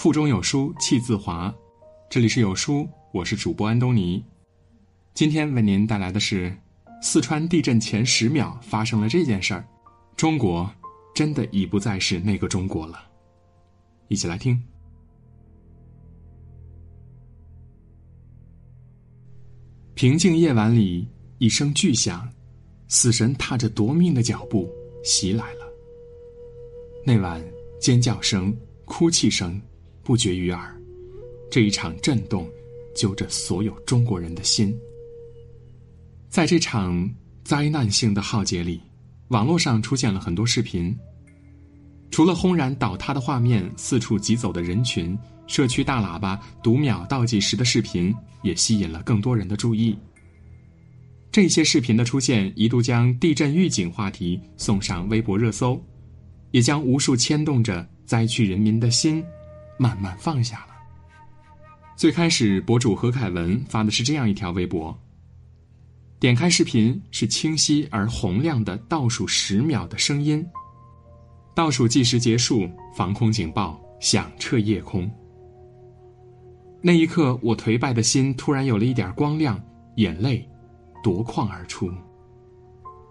腹中有书气自华。这里是有书，我是主播安东尼。今天为您带来的是四川地震前十秒发生了这件事儿，中国真的已不再是那个中国了。一起来听。平静夜晚里，一声巨响，死神踏着夺命的脚步袭来了。那晚，尖叫声、哭泣声不绝于耳。这一场震动，揪着所有中国人的心。在这场灾难性的浩劫里，网络上出现了很多视频。除了轰然倒塌的画面、四处疾走的人群、社区大喇叭读秒倒计时的视频，也吸引了更多人的注意。这些视频的出现，一度将地震预警话题送上微博热搜，也将无数牵动着灾区人民的心慢慢放下了。最开始，博主何凯文发的是这样一条微博。点开视频是清晰而洪亮的倒数十秒的声音，倒数计时结束，防空警报响彻夜空。那一刻，我颓败的心突然有了一点光亮，眼泪夺眶而出。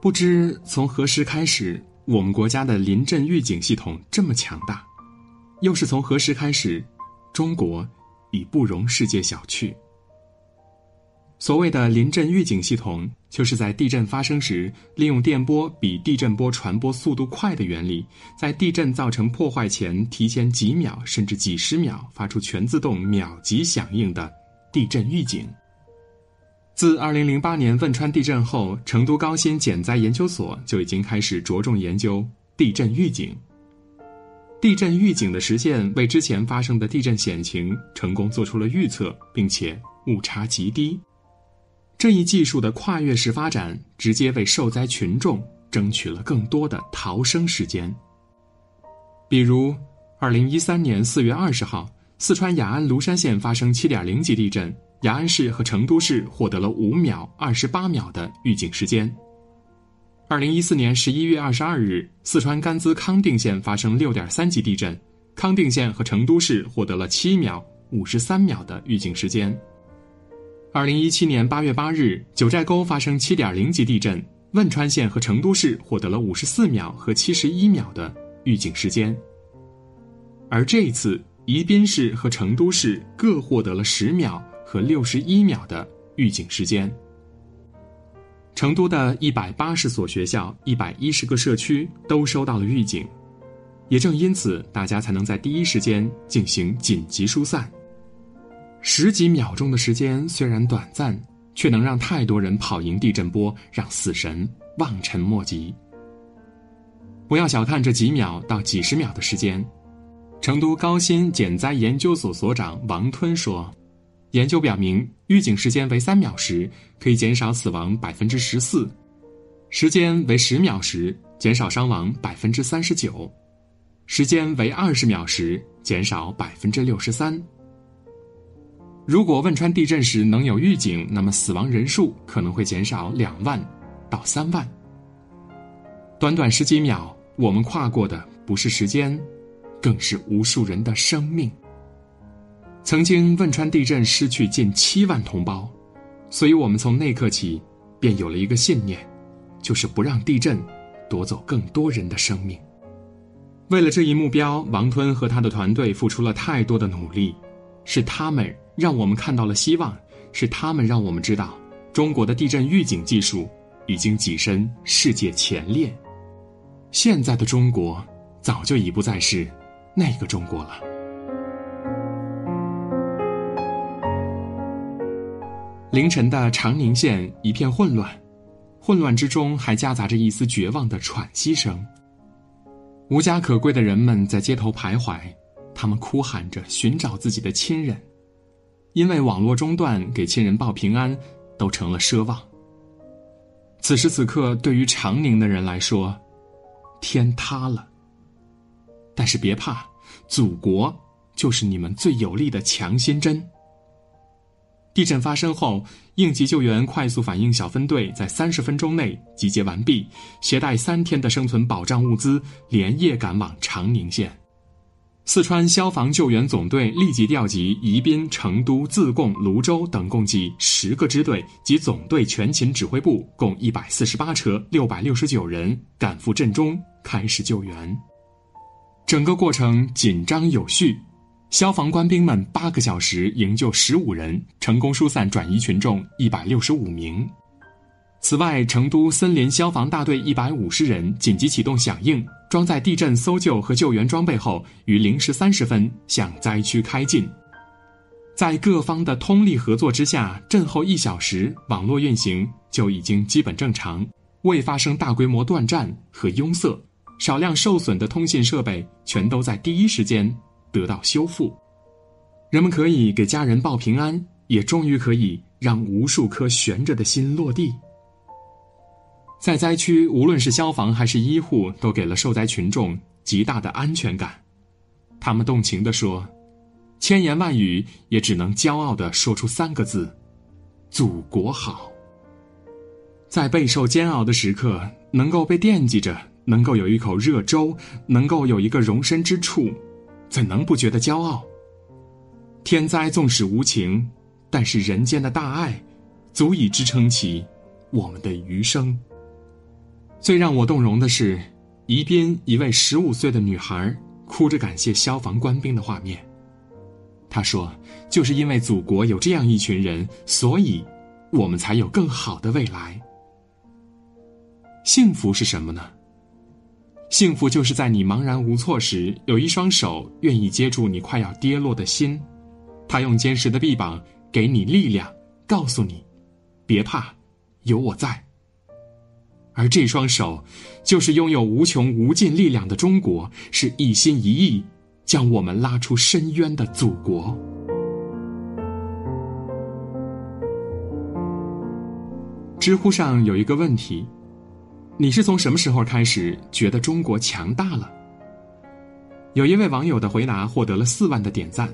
不知从何时开始，我们国家的临阵预警系统这么强大，又是从何时开始，中国？已不容世界小觑。所谓的临阵预警系统，就是在地震发生时，利用电波比地震波传播速度快的原理，在地震造成破坏前，提前几秒甚至几十秒发出全自动秒级响应的地震预警。自2008年汶川地震后，成都高新减灾研究所就已经开始着重研究地震预警。地震预警的实现，为之前发生的地震险情成功做出了预测，并且误差极低。这一技术的跨越式发展，直接为受灾群众争取了更多的逃生时间。比如，二零一三年四月二十号，四川雅安芦山县发生七点零级地震，雅安市和成都市获得了五秒、二十八秒的预警时间。二零一四年十一月二十二日，四川甘孜康定县发生六点三级地震，康定县和成都市获得了七秒、五十三秒的预警时间。二零一七年八月八日，九寨沟发生七点零级地震，汶川县和成都市获得了五十四秒和七十一秒的预警时间。而这一次，宜宾市和成都市各获得了十秒和六十一秒的预警时间。成都的一百八十所学校、一百一十个社区都收到了预警，也正因此，大家才能在第一时间进行紧急疏散。十几秒钟的时间虽然短暂，却能让太多人跑赢地震波，让死神望尘莫及。不要小看这几秒到几十秒的时间，成都高新减灾研究所所长王吞说。研究表明，预警时间为三秒时，可以减少死亡百分之十四；时间为十秒时，减少伤亡百分之三十九；时间为二十秒时，减少百分之六十三。如果汶川地震时能有预警，那么死亡人数可能会减少两万到三万。短短十几秒，我们跨过的不是时间，更是无数人的生命。曾经汶川地震失去近七万同胞，所以我们从那刻起便有了一个信念，就是不让地震夺走更多人的生命。为了这一目标，王吞和他的团队付出了太多的努力，是他们让我们看到了希望，是他们让我们知道中国的地震预警技术已经跻身世界前列。现在的中国早就已不再是那个中国了。凌晨的长宁县一片混乱，混乱之中还夹杂着一丝绝望的喘息声。无家可归的人们在街头徘徊，他们哭喊着寻找自己的亲人，因为网络中断，给亲人报平安都成了奢望。此时此刻，对于长宁的人来说，天塌了。但是别怕，祖国就是你们最有力的强心针。地震发生后，应急救援快速反应小分队在三十分钟内集结完毕，携带三天的生存保障物资，连夜赶往长宁县。四川消防救援总队立即调集宜宾、成都、自贡、泸州等共计十个支队及总队全勤指挥部，共一百四十八车、六百六十九人赶赴震中，开始救援。整个过程紧张有序，消防官兵们八个小时营救十五人，成功疏散转移群众一百六十五名。此外，成都森林消防大队一百五十人紧急启动响应，装载地震搜救和救援装备后，于零时三十分向灾区开进。在各方的通力合作之下，震后一小时，网络运行就已经基本正常，未发生大规模断站和拥塞，少量受损的通信设备全都在第一时间得到修复。人们可以给家人报平安，也终于可以让无数颗悬着的心落地。在灾区，无论是消防还是医护，都给了受灾群众极大的安全感。他们动情地说：“千言万语也只能骄傲地说出三个字：祖国好。”在备受煎熬的时刻，能够被惦记着，能够有一口热粥，能够有一个容身之处，怎能不觉得骄傲？天灾纵使无情，但是人间的大爱，足以支撑起我们的余生。最让我动容的是，宜宾一位十五岁的女孩哭着感谢消防官兵的画面。她说：“就是因为祖国有这样一群人，所以我们才有更好的未来。”幸福是什么呢？幸福就是在你茫然无措时，有一双手愿意接住你快要跌落的心，他用坚实的臂膀给你力量，告诉你：“别怕，有我在。”而这双手，就是拥有无穷无尽力量的中国，是一心一意将我们拉出深渊的祖国。知乎上有一个问题：你是从什么时候开始觉得中国强大了？有一位网友的回答获得了四万的点赞。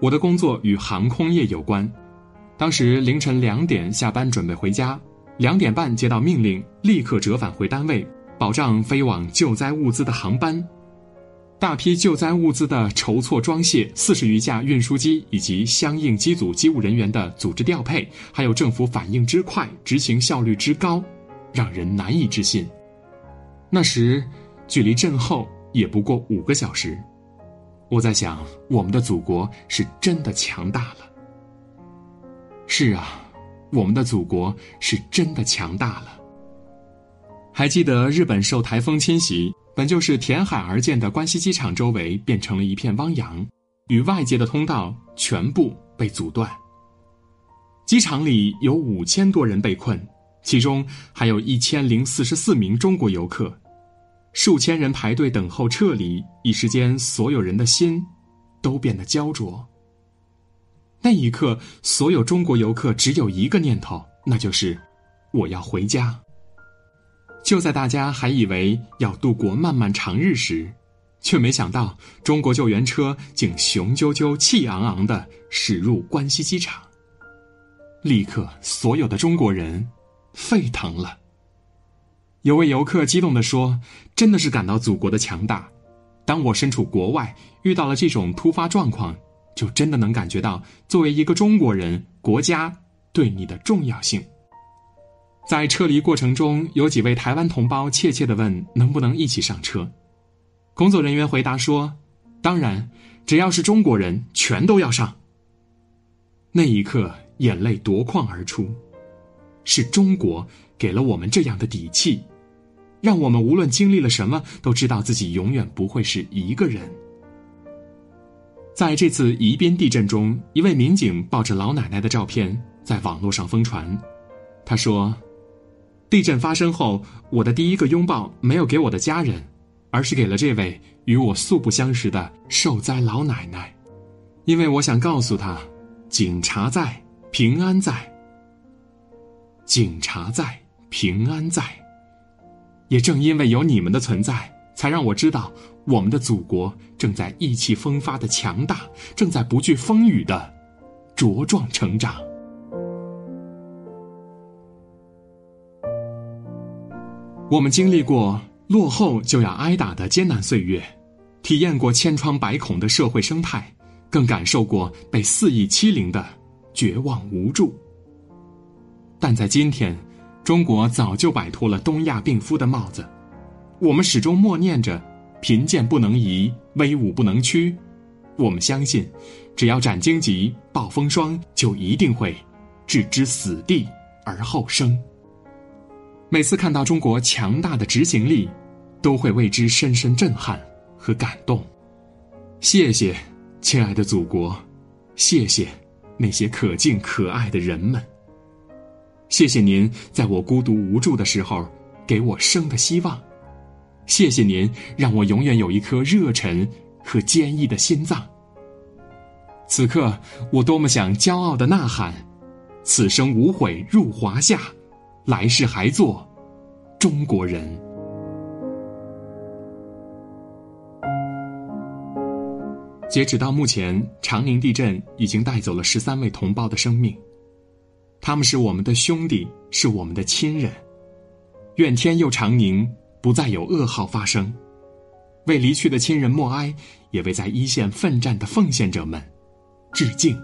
我的工作与航空业有关，当时凌晨两点下班准备回家。两点半接到命令，立刻折返回单位，保障飞往救灾物资的航班。大批救灾物资的筹措装卸，四十余架运输机以及相应机组机务人员的组织调配，还有政府反应之快、执行效率之高，让人难以置信。那时，距离震后也不过五个小时。我在想，我们的祖国是真的强大了。是啊。我们的祖国是真的强大了。还记得日本受台风侵袭，本就是填海而建的关西机场周围变成了一片汪洋，与外界的通道全部被阻断。机场里有五千多人被困，其中还有一千零四十四名中国游客，数千人排队等候撤离，一时间所有人的心都变得焦灼。那一刻，所有中国游客只有一个念头，那就是我要回家。就在大家还以为要度过漫漫长日时，却没想到中国救援车竟雄赳赳、气昂昂的驶入关西机场。立刻，所有的中国人沸腾了。有位游客激动地说：“真的是感到祖国的强大。当我身处国外，遇到了这种突发状况。”就真的能感觉到，作为一个中国人，国家对你的重要性。在撤离过程中，有几位台湾同胞怯怯的问：“能不能一起上车？”工作人员回答说：“当然，只要是中国人，全都要上。”那一刻，眼泪夺眶而出。是中国给了我们这样的底气，让我们无论经历了什么，都知道自己永远不会是一个人。在这次宜宾地震中，一位民警抱着老奶奶的照片在网络上疯传。他说：“地震发生后，我的第一个拥抱没有给我的家人，而是给了这位与我素不相识的受灾老奶奶，因为我想告诉她，警察在，平安在。警察在，平安在。也正因为有你们的存在，才让我知道。”我们的祖国正在意气风发的强大，正在不惧风雨的茁壮成长。我们经历过落后就要挨打的艰难岁月，体验过千疮百孔的社会生态，更感受过被肆意欺凌的绝望无助。但在今天，中国早就摆脱了东亚病夫的帽子，我们始终默念着“贫贱不能移，威武不能屈”。我们相信，只要斩荆棘、暴风霜，就一定会置之死地而后生。每次看到中国强大的执行力，都会为之深深震撼和感动。谢谢，亲爱的祖国，谢谢那些可敬可爱的人们。谢谢您在我孤独无助的时候给我生的希望，谢谢您让我永远有一颗热忱和坚毅的心脏。此刻，我多么想骄傲的呐喊：“此生无悔入华夏，来世还做中国人。”截止到目前，长宁地震已经带走了十三位同胞的生命。他们是我们的兄弟，是我们的亲人。愿天佑长宁，不再有噩耗发生。为离去的亲人默哀，也为在一线奋战的奉献者们致敬。